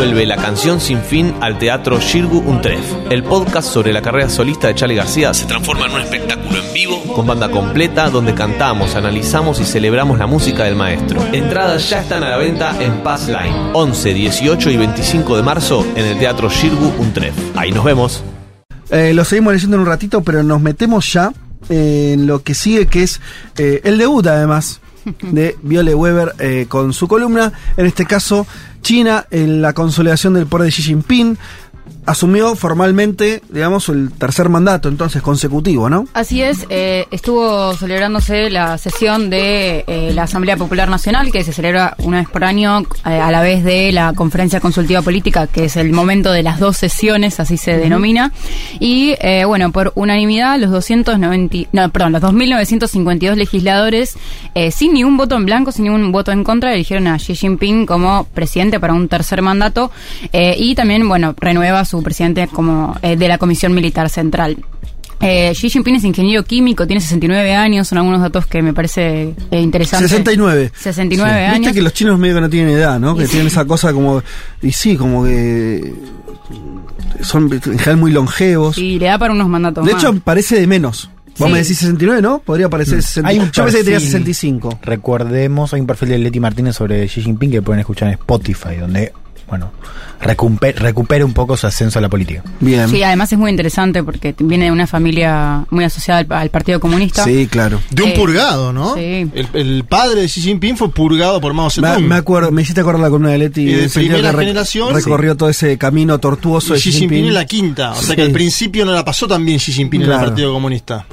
vuelve La canción sin fin al teatro Shirgu Untref. El podcast sobre la carrera solista de Charlie García se transforma en un espectáculo en vivo con banda completa donde cantamos, analizamos y celebramos la música del maestro. Entradas ya están a la venta en Passline. 11, 18 y 25 de marzo en el teatro Shirgu Untref. Ahí nos vemos. Eh, lo seguimos leyendo en un ratito, pero nos metemos ya en lo que sigue, que es eh, el debut, además, de Viole Weber eh, con su columna. En este caso, China en la consolidación del poder de Xi Jinping. Asumió formalmente, digamos, el tercer mandato, entonces consecutivo, ¿no? Así es, eh, estuvo celebrándose la sesión de eh, la Asamblea Popular Nacional, que se celebra una vez por año, eh, a la vez de la Conferencia Consultiva Política, que es el momento de las dos sesiones, así se denomina. Y bueno, por unanimidad, los 290, no, perdón, los 2.952 legisladores, sin ningún voto en blanco, sin ningún voto en contra, eligieron a Xi Jinping como presidente para un tercer mandato y también, bueno, renueva a su presidente como eh, de la Comisión Militar Central. Eh, Xi Jinping es ingeniero químico, tiene 69 años, son algunos datos que me parece eh, interesante. 69. 69 Sí. años. Viste que los chinos medio que no tienen edad, ¿no? Que tienen esa cosa como. Y sí, como que. Son en general muy longevos. Y le da para unos mandatos de más. hecho, parece de menos. Vos Sí. me decís 69, ¿no? Podría parecer 65. Hay un Yo pensé que tenía perfil, 65. Recordemos, hay un perfil de Leti Martínez sobre Xi Jinping que pueden escuchar en Spotify, donde, bueno, recupe- recupera un poco su ascenso a la política. Bien. Sí, además es muy interesante porque viene de una familia muy asociada al, al Partido Comunista. Sí, claro. De un Eh, purgado, ¿no? sí. El, el padre de Xi Jinping fue purgado por Mao Me, Zedong. me acuerdo, me hiciste acordar la columna de Leti Y de primera que generación, recorrió todo ese camino tortuoso Y de Xi Jinping en la quinta. O sea que al principio no la pasó tan bien Xi Jinping en el Partido Comunista.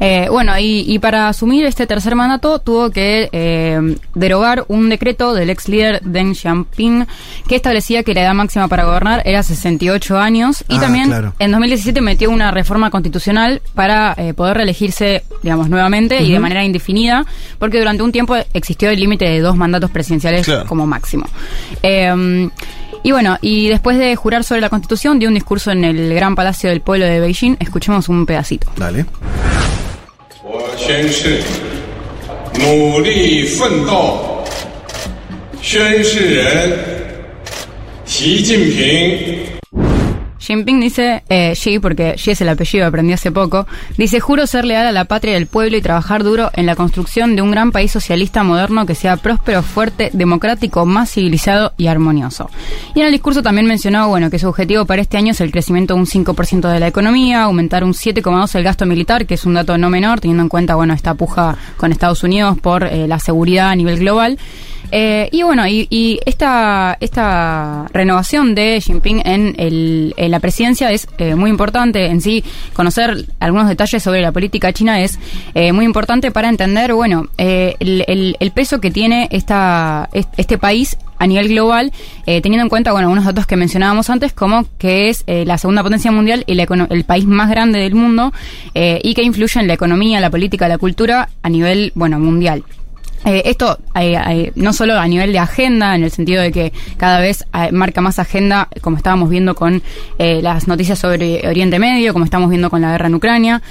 Eh, bueno, y, y para asumir este tercer mandato tuvo que eh, derogar un decreto del ex líder Deng Xiaoping que establecía que la edad máxima para gobernar era 68 años y Ah, también claro. en 2017 metió una reforma constitucional para eh, poder reelegirse, digamos, nuevamente y de manera indefinida, porque durante un tiempo existió el límite de dos mandatos presidenciales Claro. como máximo. Eh, y bueno, y después de jurar sobre la Constitución, dio un discurso en el Gran Palacio del Pueblo de Beijing. Escuchemos un pedacito. Dale. 我宣誓，努力奋斗，宣誓人习近平。Jinping dice, eh, Xi, porque Xi es el apellido, aprendí hace poco, dice, juro ser leal a la patria y al pueblo y trabajar duro en la construcción de un gran país socialista moderno que sea próspero, fuerte, democrático, más civilizado y armonioso. Y en el discurso también mencionó, bueno, que su objetivo para este año es el crecimiento de un 5% de la economía, aumentar un 7,2% el gasto militar, que es un dato no menor, teniendo en cuenta, bueno, esta puja con Estados Unidos por eh, la seguridad a nivel global. Eh, y bueno, y, esta, esta renovación de Jinping en, el, en la presidencia es eh, muy importante. En sí, conocer algunos detalles sobre la política china es eh, muy importante para entender, bueno, eh, el, peso que tiene esta, est- este país a nivel global, teniendo en cuenta, bueno, unos datos que mencionábamos antes, como que es la segunda potencia mundial y la el país más grande del mundo, y que influye en la economía, la política, la cultura a nivel, bueno, mundial. Eh, esto eh, eh, no solo a nivel de agenda, en el sentido de que cada vez marca más agenda, como estábamos viendo con las noticias sobre Oriente Medio, como estamos viendo con la guerra en Ucrania,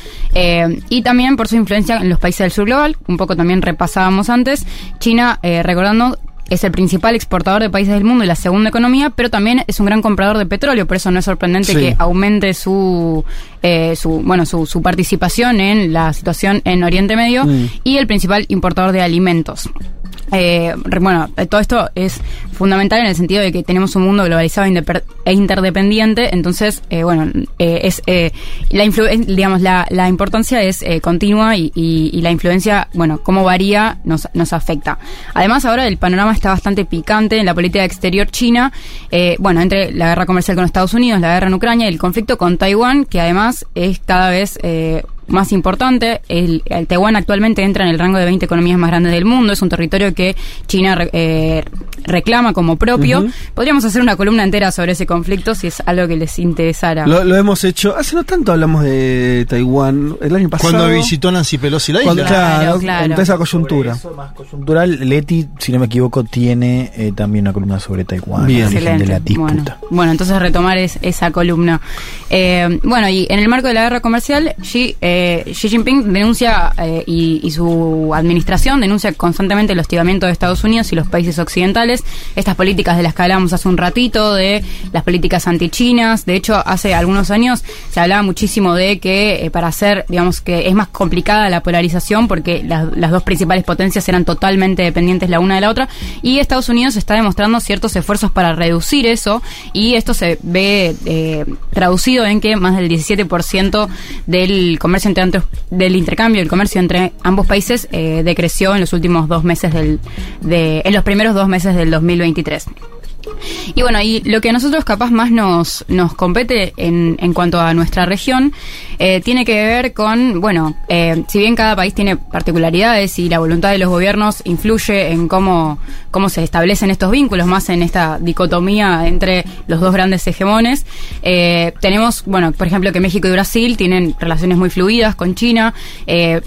y también por su influencia en los países del sur global, un poco también repasábamos antes, China, recordando, es el principal exportador de países del mundo y la segunda economía, pero también es un gran comprador de petróleo, por eso no es sorprendente Sí. que aumente su, eh, su bueno su, su participación en la situación en Oriente Medio Mm. y el principal importador de alimentos. Eh, bueno, eh, todo esto es fundamental en el sentido de que tenemos un mundo globalizado e e interdependiente, entonces, eh, bueno, eh, es eh, la digamos la, la importancia es eh, continua y, y- la influencia, bueno, cómo varía nos, nos afecta. Además, ahora el panorama está bastante picante en la política exterior china, bueno, entre la guerra comercial con Estados Unidos, la guerra en Ucrania y el conflicto con Taiwán, que además es cada vez más importante. El, el Taiwán actualmente entra en el rango de 20 economías más grandes del mundo. Es un territorio que China re- eh, reclama como propio. Podríamos hacer una columna entera sobre ese conflicto si es algo que les interesara. Lo, lo hemos hecho. Hace no tanto hablamos de Taiwán. El año pasado. Cuando visitó Nancy Pelosi la Cuando- isla. claro, Claro, claro. en toda esa coyuntura. Eso, más coyuntural, Leti, si no me equivoco, tiene eh, también una columna sobre Taiwán, Bien. de la Bueno, disputa. bueno, entonces retomar es- esa columna. Eh, bueno, y en el marco de la guerra comercial, Xi eh, eh, Xi Jinping denuncia eh, y, su administración denuncia constantemente el hostigamiento de Estados Unidos y los países occidentales, estas políticas de las que hablamos hace un ratito, de las políticas antichinas. De hecho, hace algunos años se hablaba muchísimo de que eh, para hacer, digamos que es más complicada la polarización porque las, dos principales potencias eran totalmente dependientes la una de la otra. Y Estados Unidos está demostrando ciertos esfuerzos para reducir eso. Y esto se ve traducido en que más del 17% del comercio entre antros- del intercambio, el comercio entre ambos países eh, decreció en los últimos dos meses del, de, en los primeros dos meses del 2023. Y bueno, y lo que a nosotros capaz más nos, nos compete en, en cuanto a nuestra región eh, tiene que ver con, bueno, eh, si bien cada país tiene particularidades y la voluntad de los gobiernos influye en cómo, cómo se establecen estos vínculos, más en esta dicotomía entre los dos grandes hegemones, eh, tenemos, bueno, por ejemplo, que México y Brasil tienen relaciones muy fluidas con China,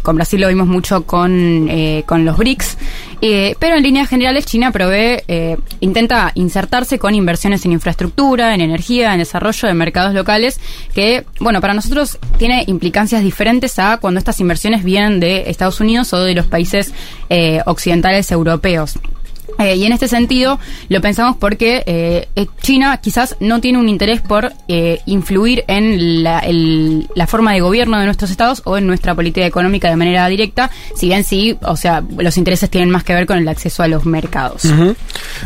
con Brasil lo vimos mucho con, con los BRICS, eh, pero en líneas generales China provee, eh, intenta insertarse con inversiones en infraestructura, en energía, en desarrollo de mercados locales, que, bueno, para nosotros tiene implicancias diferentes a cuando estas inversiones vienen de Estados Unidos o de los países eh, occidentales europeos. Eh, y en este sentido lo pensamos porque eh, eh, China quizás no tiene un interés por eh, influir en la, forma de gobierno de nuestros estados o en nuestra política económica de manera directa, si bien sí, o sea, los intereses tienen más que ver con el acceso a los mercados.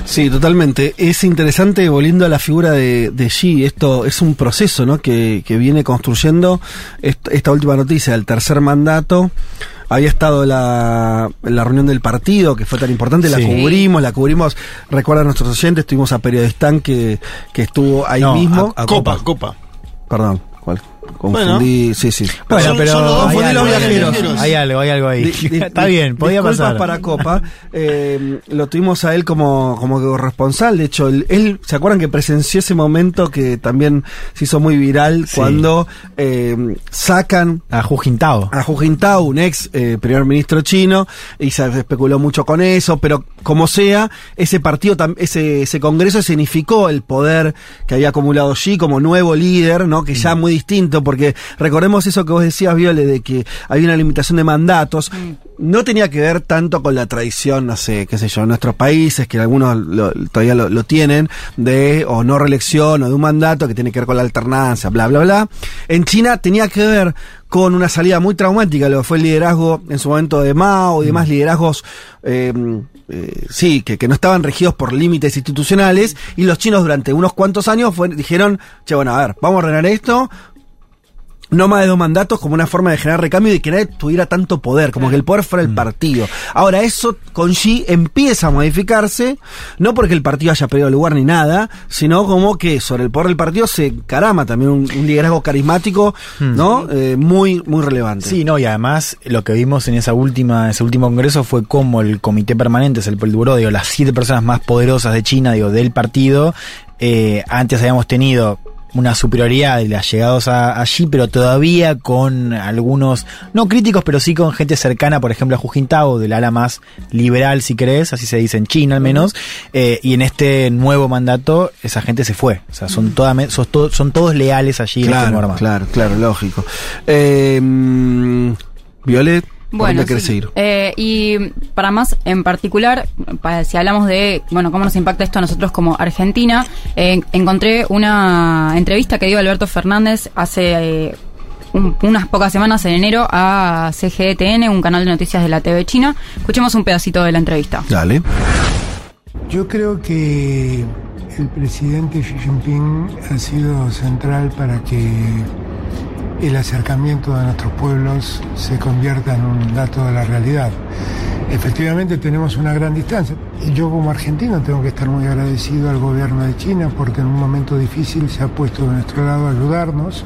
Sí, totalmente. Es interesante, volviendo a la figura de, de Xi, esto es un proceso ¿no? que, que viene construyendo est- esta última noticia, el tercer mandato. Había estado la, la reunión del partido, que fue tan importante, la Sí. cubrimos, la cubrimos, recuerdan nuestros oyentes, tuvimos a Periodistán que, que estuvo ahí No, mismo. a- a Copa, Copa. copa. Perdón, ¿cuál? Confundí, sí, sí. Bueno, Son- pero son los dos hay, confundí algo, viajeros. algo, hay algo, hay algo ahí. Di- di- Está bien, podía pasar. para Copa. Eh, lo tuvimos a él como, como corresponsal. De hecho, él, él- ¿se acuerdan que presenció ese momento que también se hizo muy viral Sí. cuando eh, sacan A Hu Jintao. a Hu Jintao, un ex eh, primer ministro chino, y se especuló mucho con eso, pero como sea, ese partido, ese, ese congreso significó el poder que había acumulado Xi como nuevo líder, ¿no? Que ya muy distinto, porque recordemos eso que vos decías, Viole, de que había una limitación de mandatos. No tenía que ver tanto con la tradición, no sé, qué sé yo, en nuestros países, que algunos lo- todavía lo, lo tienen, de o no reelección o de un mandato que tiene que ver con la alternancia, bla, bla, bla. En China tenía que ver con una salida muy traumática, lo que fue el liderazgo en su momento de Mao y demás liderazgos, eh, eh, sí, que, que no estaban regidos por límites institucionales, y los chinos durante unos cuantos años fue- dijeron, che, bueno, a ver, vamos a ordenar esto, no más de dos mandatos como una forma de generar recambio y de que nadie tuviera tanto poder, como que el poder fuera el partido. Ahora, eso con Xi empieza a modificarse, no porque el partido haya perdido lugar ni nada, sino como que sobre el poder del partido se encarama también un, un liderazgo carismático, ¿no? Eh, muy, muy relevante. Sí, no, y además lo que vimos en esa última, ese último congreso fue como el comité permanente, es el Politburó, digo, las siete personas más poderosas de China, digo, del partido, eh, antes habíamos tenido una superioridad de las llegados a- allí, pero todavía con algunos, no críticos, pero sí con gente cercana, por ejemplo, a Hu Jintao, del ala más liberal, si querés, así se dice en China al menos, eh, y en este nuevo mandato esa gente se fue, o sea, son, toda, son, to- son todos leales allí en este claro, claro, claro, lógico. Eh, mm, Violet, ¿por Bueno, dónde querés sí. seguir? Eh, y para más en particular, para, si hablamos de, bueno, cómo nos impacta esto a nosotros como Argentina, eh, encontré una entrevista que dio Alberto Fernández hace eh, un- unas pocas semanas en enero a CGTN, un canal de noticias de la TV China. Escuchemos un pedacito de la entrevista. Dale. Yo creo que el presidente Xi Jinping ha sido central para que el acercamiento de nuestros pueblos se convierta en un dato de la realidad. Efectivamente tenemos una gran distancia. Y yo como argentino tengo que estar muy agradecido al gobierno de China porque en un momento difícil se ha puesto de nuestro lado a ayudarnos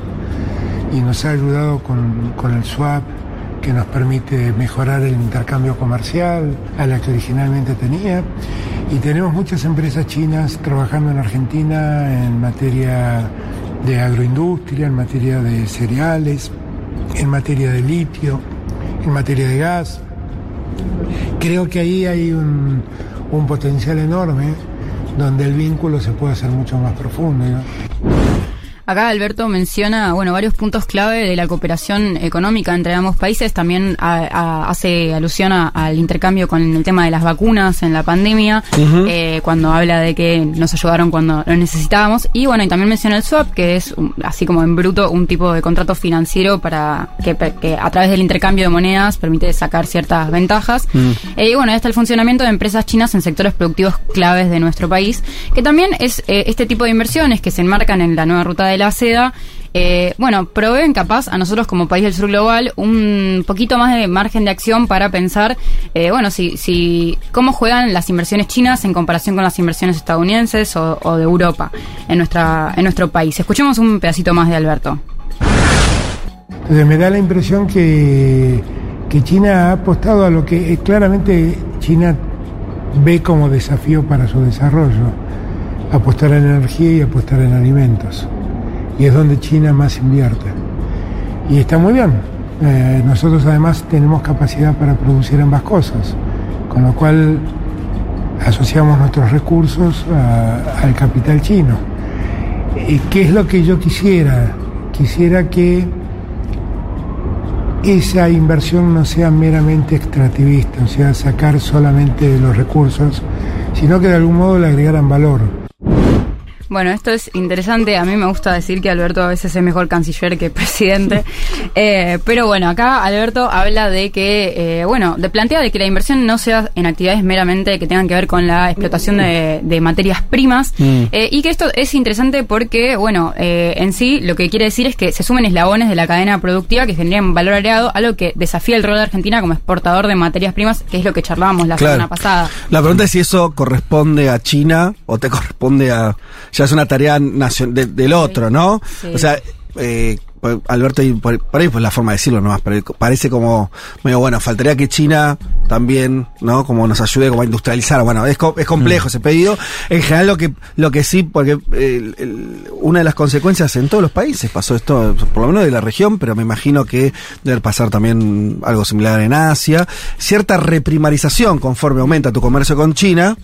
y nos ha ayudado con, con el swap que nos permite mejorar el intercambio comercial a la que originalmente tenía. Y tenemos muchas empresas chinas trabajando en Argentina en materia de agroindustria, en materia de cereales, en materia de litio, en materia de gas. Creo que ahí hay un, un potencial enorme donde el vínculo se puede hacer mucho más profundo. Acá Alberto menciona, bueno, varios puntos clave de la cooperación económica entre ambos países. También a- a- hace alusión a- al intercambio con el tema de las vacunas en la pandemia, eh, cuando habla de que nos ayudaron cuando lo necesitábamos. Y bueno, y también menciona el swap, que es un- así como en bruto un tipo de contrato financiero para que, que a través del intercambio de monedas permite sacar ciertas ventajas. Eh, y bueno, está el funcionamiento de empresas chinas en sectores productivos claves de nuestro país, que también es eh, este tipo de inversiones que se enmarcan en la nueva ruta la seda. eh, bueno, proveen capaz a nosotros como país del sur global un poquito más de margen de acción para pensar, eh, bueno, si, si cómo juegan las inversiones chinas en comparación con las inversiones estadounidenses o, de Europa en nuestra en nuestro país. Escuchemos un pedacito más de Alberto. Entonces me da la impresión que, que China ha apostado a lo que eh, claramente China ve como desafío para su desarrollo, apostar en energía y apostar en alimentos. Y es donde China más invierte. Y está muy bien. Eh, nosotros además tenemos capacidad para producir ambas cosas, con lo cual asociamos nuestros recursos a- al capital chino. ¿Y qué es lo que yo quisiera? Quisiera que esa inversión no sea meramente extractivista, o sea, sacar solamente los recursos, sino que de algún modo le agregaran valor. Bueno, esto es interesante. A mí me gusta decir que Alberto a veces es mejor canciller que presidente. Eh, pero bueno, acá Alberto habla de que, eh, bueno, de plantea de que la inversión no sea en actividades meramente que tengan que ver con la explotación de, de materias primas. Eh, y que esto es interesante porque, bueno, eh, en sí lo que quiere decir es que se sumen eslabones de la cadena productiva que generen valor agregado, algo que desafía el rol de Argentina como exportador de materias primas, que es lo que charlábamos la Claro. semana pasada. La pregunta es si eso corresponde a China o te corresponde a. Ya es una tarea nacion- de- del otro, ¿no? Sí. O sea, eh, Alberto, y por, por ahí pues la forma de decirlo nomás, pero parece como medio bueno, faltaría que China también, ¿no? Como nos ayude como a industrializar. Bueno, es, co- es complejo ese pedido. En general lo que lo que sí, porque eh, el- una de las consecuencias en todos los países pasó esto, por lo menos de la región, pero me imagino que debe pasar también algo similar en Asia, cierta reprimarización conforme aumenta tu comercio con China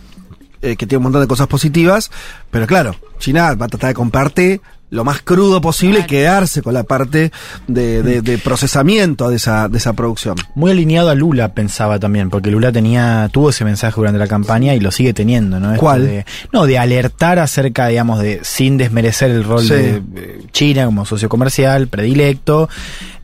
eh, que tiene un montón de cosas positivas, pero claro, China va a tratar de comprarte lo más crudo posible y quedarse con la parte de, de- de procesamiento de esa, de esa producción. Muy alineado a Lula, pensaba también, porque Lula tenía, tuvo ese mensaje durante la campaña y lo sigue teniendo, ¿no? Esto ¿Cuál? de- no, de alertar acerca, digamos, de, sin desmerecer el rol Sí. de eh, China como socio comercial, predilecto,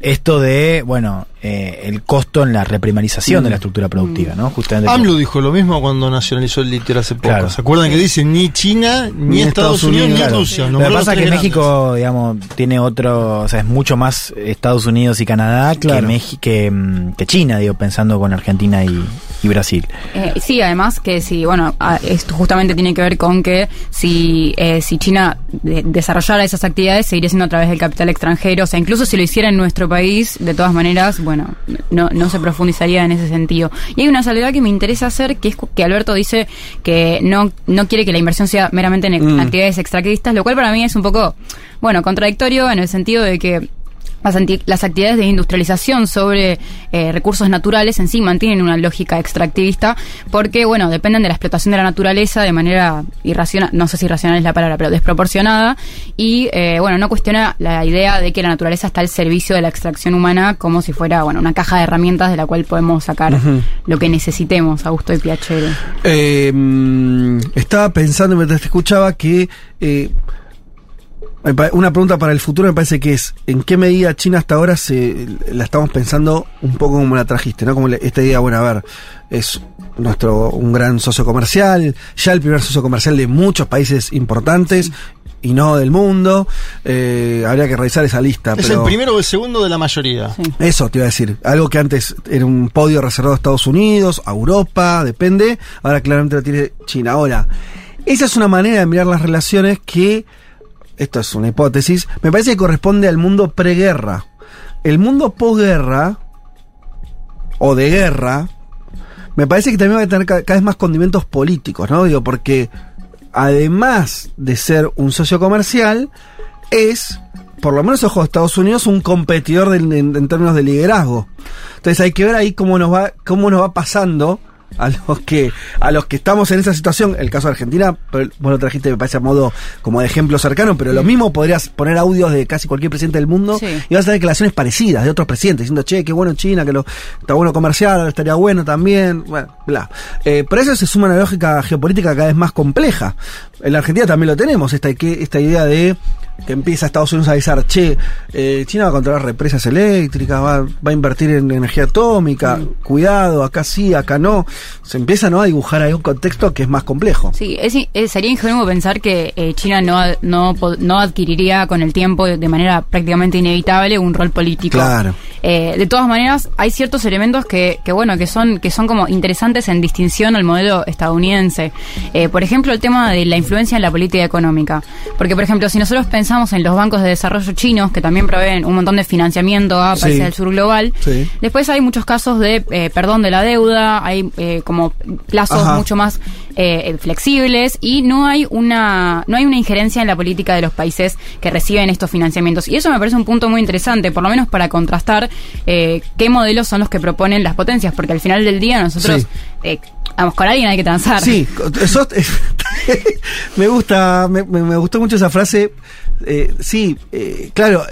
esto de, bueno, eh, el costo en la reprimarización Mm. de la estructura productiva, ¿no? Justamente. AMLO dijo lo mismo cuando nacionalizó el litio hace poco. Claro. ¿Se acuerdan que dice ni China, ni, Ni Estados, Estados Unidos, Unidos, ni. Rusia? Lo Nombró que pasa es que México, digamos, tiene otro, o sea, es mucho más Estados Unidos y Canadá Claro. que, que, mm, que China, digo, pensando con Argentina y, y Brasil. Eh, sí, además que si, bueno, esto justamente tiene que ver con que si, eh, si China de- desarrollara esas actividades, seguiría siendo a través del capital extranjero. O sea, incluso si lo hiciera en nuestro país, de todas maneras, bueno, no, no se profundizaría en ese sentido. Y hay una salvedad que me interesa hacer, que es que Alberto dice que no, no quiere que la inversión sea meramente en Mm. actividades extractivistas, lo cual para mí es un poco, bueno, contradictorio en el sentido de que las, actividades de industrialización sobre eh, recursos naturales en sí mantienen una lógica extractivista porque, bueno, dependen de la explotación de la naturaleza de manera irracional, no sé si irracional es la palabra, pero desproporcionada y, eh, bueno, no cuestiona la idea de que la naturaleza está al servicio de la extracción humana como si fuera, bueno, una caja de herramientas de la cual podemos sacar lo que necesitemos, Augusto y Piacere. Eh, mm, estaba pensando mientras te escuchaba que una pregunta para el futuro me parece que es en qué medida China hasta ahora se la estamos pensando un poco como la trajiste, ¿no? Como esta idea, bueno, a ver, es nuestro un gran socio comercial, ya el primer socio comercial de muchos países importantes y no del mundo. Eh, habría que revisar esa lista. Es pero el primero o el segundo de la mayoría. Sí. eso te iba a decir. Algo que antes era un podio reservado a Estados Unidos, a Europa, depende. Ahora claramente lo tiene China. Ahora, esa es una manera de mirar las relaciones que, esto es una hipótesis, me parece que corresponde al mundo preguerra. El mundo posguerra, o de guerra, me parece que también va a tener ca- cada vez más condimentos políticos, ¿no? Digo, porque además de ser un socio comercial, es, por lo menos ojo, Estados Unidos, un competidor en, en términos de liderazgo. Entonces hay que ver ahí cómo nos va, cómo nos va pasando a los que a los que estamos en esa situación, el caso de Argentina, vos lo trajiste me parece a modo como de ejemplo cercano, pero lo mismo podrías poner audios de casi cualquier presidente del mundo Sí. y vas a tener declaraciones parecidas de otros presidentes diciendo, "Che, qué bueno China, que lo está bueno comercial, estaría bueno también", bueno, bla. Eh, pero eso se suma a una lógica geopolítica cada vez más compleja. En la Argentina también lo tenemos, esta que esta idea de que empieza Estados Unidos a avisar, che, eh, China va a controlar represas eléctricas, va, va a invertir en energía atómica, cuidado, acá sí, acá no. Se empieza ¿no? a dibujar ahí un contexto que es más complejo. Sí, es, es- sería ingenuo pensar que eh, China no, no, no adquiriría con el tiempo de, manera prácticamente inevitable un rol político. Claro. Eh, de todas maneras, hay ciertos elementos que, que bueno, que son, que son como interesantes en distinción al modelo estadounidense. Eh, por ejemplo, el tema de la influencia en la política económica. Porque, por ejemplo, si nosotros pensamos en los bancos de desarrollo chinos, que también proveen un montón de financiamiento a países Sí. del sur global, Sí. después hay muchos casos de eh, perdón de la deuda, hay eh, como plazos Ajá. mucho más eh, flexibles y no hay una no hay una injerencia en la política de los países que reciben estos financiamientos y eso me parece un punto muy interesante por lo menos para contrastar eh, qué modelos son los que proponen las potencias porque al final del día nosotros Sí. eh, vamos con alguien hay que transar Sí, eso me gusta, me, me- gustó mucho esa frase. Eh, sí, eh, claro,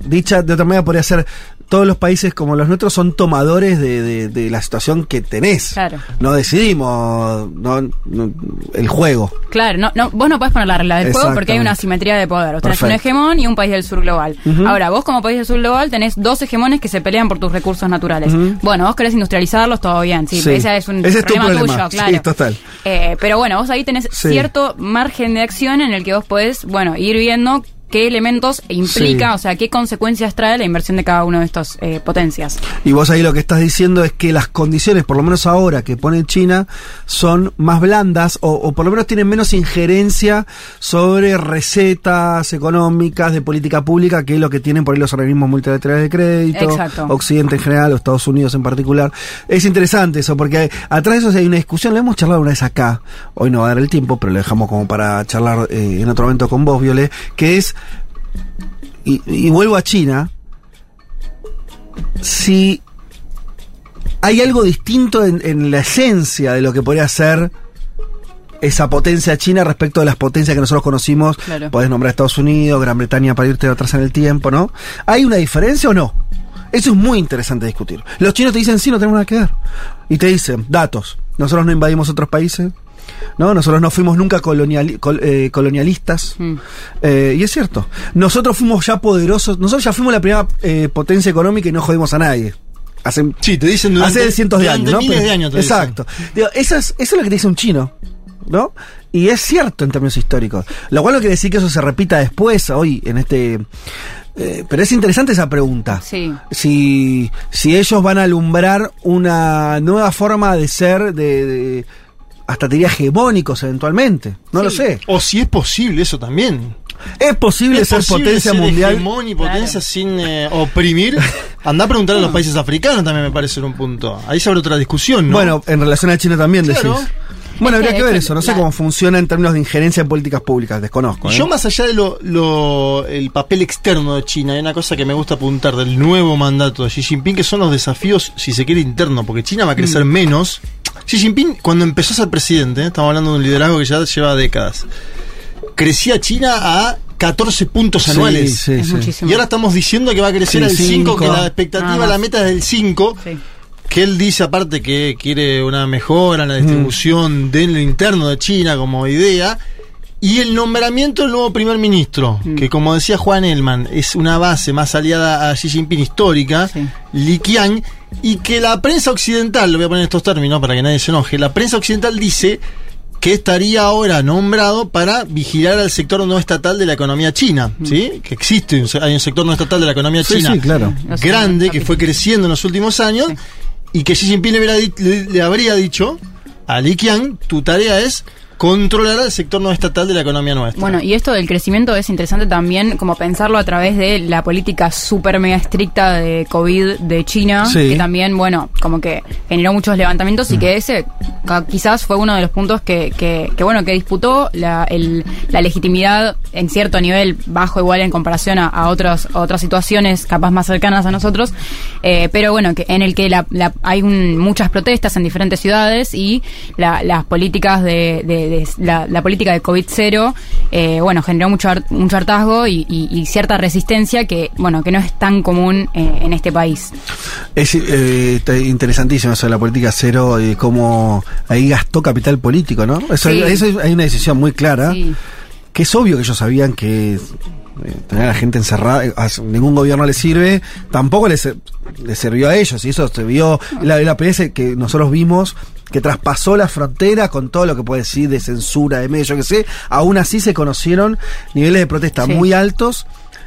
dicha de otra manera podría ser todos los países como los nuestros son tomadores de, de- de la situación que tenés. Claro. No decidimos no, no, el juego. Claro, no, no, vos no podés poner la regla del juego porque hay una asimetría de poder. Vos tenés un hegemón y un país del sur global. Ahora, vos como país del sur global tenés dos hegemones que se pelean por tus recursos naturales. Bueno, vos querés industrializarlos, todo bien. Sí, Sí. ese es un Ese es tu problema, problema. tuyo, claro. Sí, total. Eh, pero bueno, vos ahí tenés Sí. cierto margen de acción en el que vos podés, bueno, ir viendo qué elementos implica, Sí. o sea, qué consecuencias trae la inversión de cada uno de estos eh, potencias. Y vos ahí lo que estás diciendo es que las condiciones, por lo menos ahora que pone China, son más blandas o, o por lo menos tienen menos injerencia sobre recetas económicas de política pública que lo que tienen por ahí los organismos multilaterales de crédito, Exacto. Occidente en general o Estados Unidos en particular. Es interesante eso porque atrás de eso hay una discusión, lo hemos charlado una vez acá, hoy no va a dar el tiempo, pero lo dejamos como para charlar eh, en otro momento con vos, Viole, que es, y, y vuelvo a China, si hay algo distinto en, en la esencia de lo que podría ser esa potencia china respecto de las potencias que nosotros conocimos. Claro. Podés nombrar Estados Unidos, Gran Bretaña para irte atrás en el tiempo, ¿no? ¿Hay una diferencia o no? Eso es muy interesante discutir. Los chinos te dicen, sí, no tenemos nada que ver. Y te dicen, datos. Nosotros no invadimos otros países. ¿No? Nosotros no fuimos nunca coloniali- col- eh, colonialistas. Mm. Eh, y es cierto. Nosotros fuimos ya poderosos. Nosotros ya fuimos la primera eh, potencia económica y no jodimos a nadie. Hace, Sí, te dicen durante, hace cientos de años, ¿no? miles Pero- de años. te exacto. Digo, eso, es, eso es lo que te dice un chino, ¿no? Y es cierto en términos históricos. Lo cual no quiere decir que eso se repita después, hoy, en este... eh, pero es interesante esa pregunta. Sí. Si, si ellos van a alumbrar una nueva forma de ser, de, de- hasta te diría hegemónicos eventualmente. No lo sé. O si es posible eso también. Es posible ¿Es ser posible potencia ser mundial. hegemón y potencia Claro. sin eh, oprimir. Anda a preguntar a los países africanos también me parece en un punto. Ahí se abre otra discusión, ¿no? Bueno, en relación a China también Claro. decís. Bueno, habría que ver eso. No sé cómo funciona en términos de injerencia en políticas públicas. Desconozco. ¿eh? Yo más allá de lo, lo- el papel externo de China, hay una cosa que me gusta apuntar del nuevo mandato de Xi Jinping, que son los desafíos, si se quiere, internos, porque China va a Mm. crecer menos. Xi Jinping, cuando empezó a ser presidente, ¿eh? estamos hablando de un liderazgo que ya lleva décadas, crecía China a 14 puntos anuales. sí, es sí. muchísimo. Y ahora estamos diciendo que va a crecer Sí, al 5, cinco. que la expectativa, la meta es del 5. Que él dice aparte que quiere una mejora en la distribución de lo interno de China como idea. Y el nombramiento del nuevo primer ministro, que como decía Juan Elman, es una base más aliada a Xi Jinping histórica, Sí. Li Qiang, y que la prensa occidental, lo voy a poner en estos términos para que nadie se enoje, la prensa occidental dice que estaría ahora nombrado para vigilar al sector no estatal de la economía china, ¿sí? Que existe, un hay un sector no estatal de la economía Sí, china sí, claro. Grande, que fue creciendo en los últimos años, y que Xi Jinping le, le- le habría dicho a Li tu tarea es controlará el sector no estatal de la economía nuestra. Bueno, y esto del crecimiento es interesante también como pensarlo a través de la política súper mega estricta de COVID de China, Sí. que también, bueno, como que generó muchos levantamientos y que ese ca- quizás fue uno de los puntos que, que, que, bueno, que disputó la, el- la legitimidad en cierto nivel bajo igual en comparación a, a otras, a otras situaciones capaz más cercanas a nosotros, eh, pero bueno, que en el que la, la- hay un- muchas protestas en diferentes ciudades y la- las políticas de, de- de- la, la política de COVID cero, eh, bueno, generó mucho, mucho hartazgo y, y- y cierta resistencia que, bueno, que no es tan común eh, en este país. Es eh, interesantísimo eso de la política cero y cómo ahí gastó capital político, ¿no? Eso, Sí. eso hay una decisión muy clara, Sí. que es obvio que ellos sabían que eh, tener a la gente encerrada, eh, a ningún gobierno le sirve, tampoco les, les sirvió a ellos, y eso se vio, la, la PS que nosotros vimos, que traspasó la frontera con todo lo que puede decir de censura, de medios, yo que sé, aún así se conocieron niveles de protesta Sí. muy altos.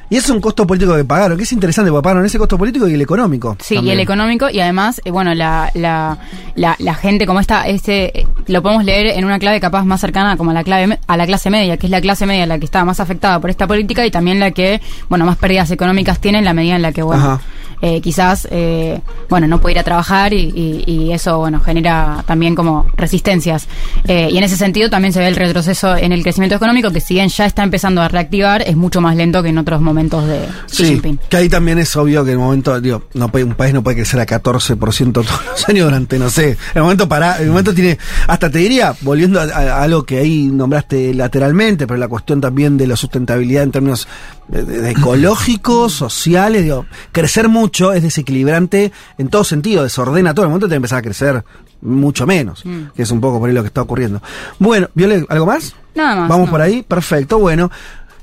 Y eso es un costo político que pagaron, que es interesante, porque pagaron ese costo político y el económico. Sí, y el económico y además, eh, bueno, la, la, la, la gente como esta, este, eh, lo podemos leer en una clave capaz más cercana como a la clave a la clase media, que es la clase media la que está más afectada por esta política y también la que, bueno, más pérdidas económicas tiene en la medida en la que, bueno, Ajá. Eh, quizás, eh, bueno, no puede ir a trabajar y, y- y eso, bueno, genera también como resistencias. Eh, y en ese sentido también se ve el retroceso en el crecimiento económico, que si bien ya está empezando a reactivar, es mucho más lento que en otros momentos de Xi Sí, Jinping. que ahí también es obvio que en el momento, digo, no puede- un país no puede crecer a 14% todos los años durante, no sé, el momento para, el momento tiene, hasta te diría, volviendo a, a algo que ahí nombraste lateralmente, pero la cuestión también de la sustentabilidad en términos de ecológicos, sociales, digo, crecer mucho es desequilibrante en todo sentido, desordena todo, el momento te empezar a crecer mucho menos, Mm. que es un poco por ahí lo que está ocurriendo. Bueno, Viole, ¿algo más? Nada más. Vamos no. por ahí, perfecto, bueno.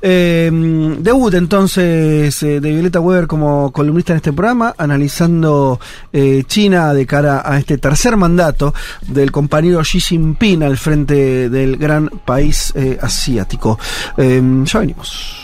Eh, debut entonces eh, de Violeta Weber como columnista en este programa, analizando eh, China de cara a este tercer mandato del compañero Xi Jinping al frente del gran país eh, asiático. Eh, ya venimos.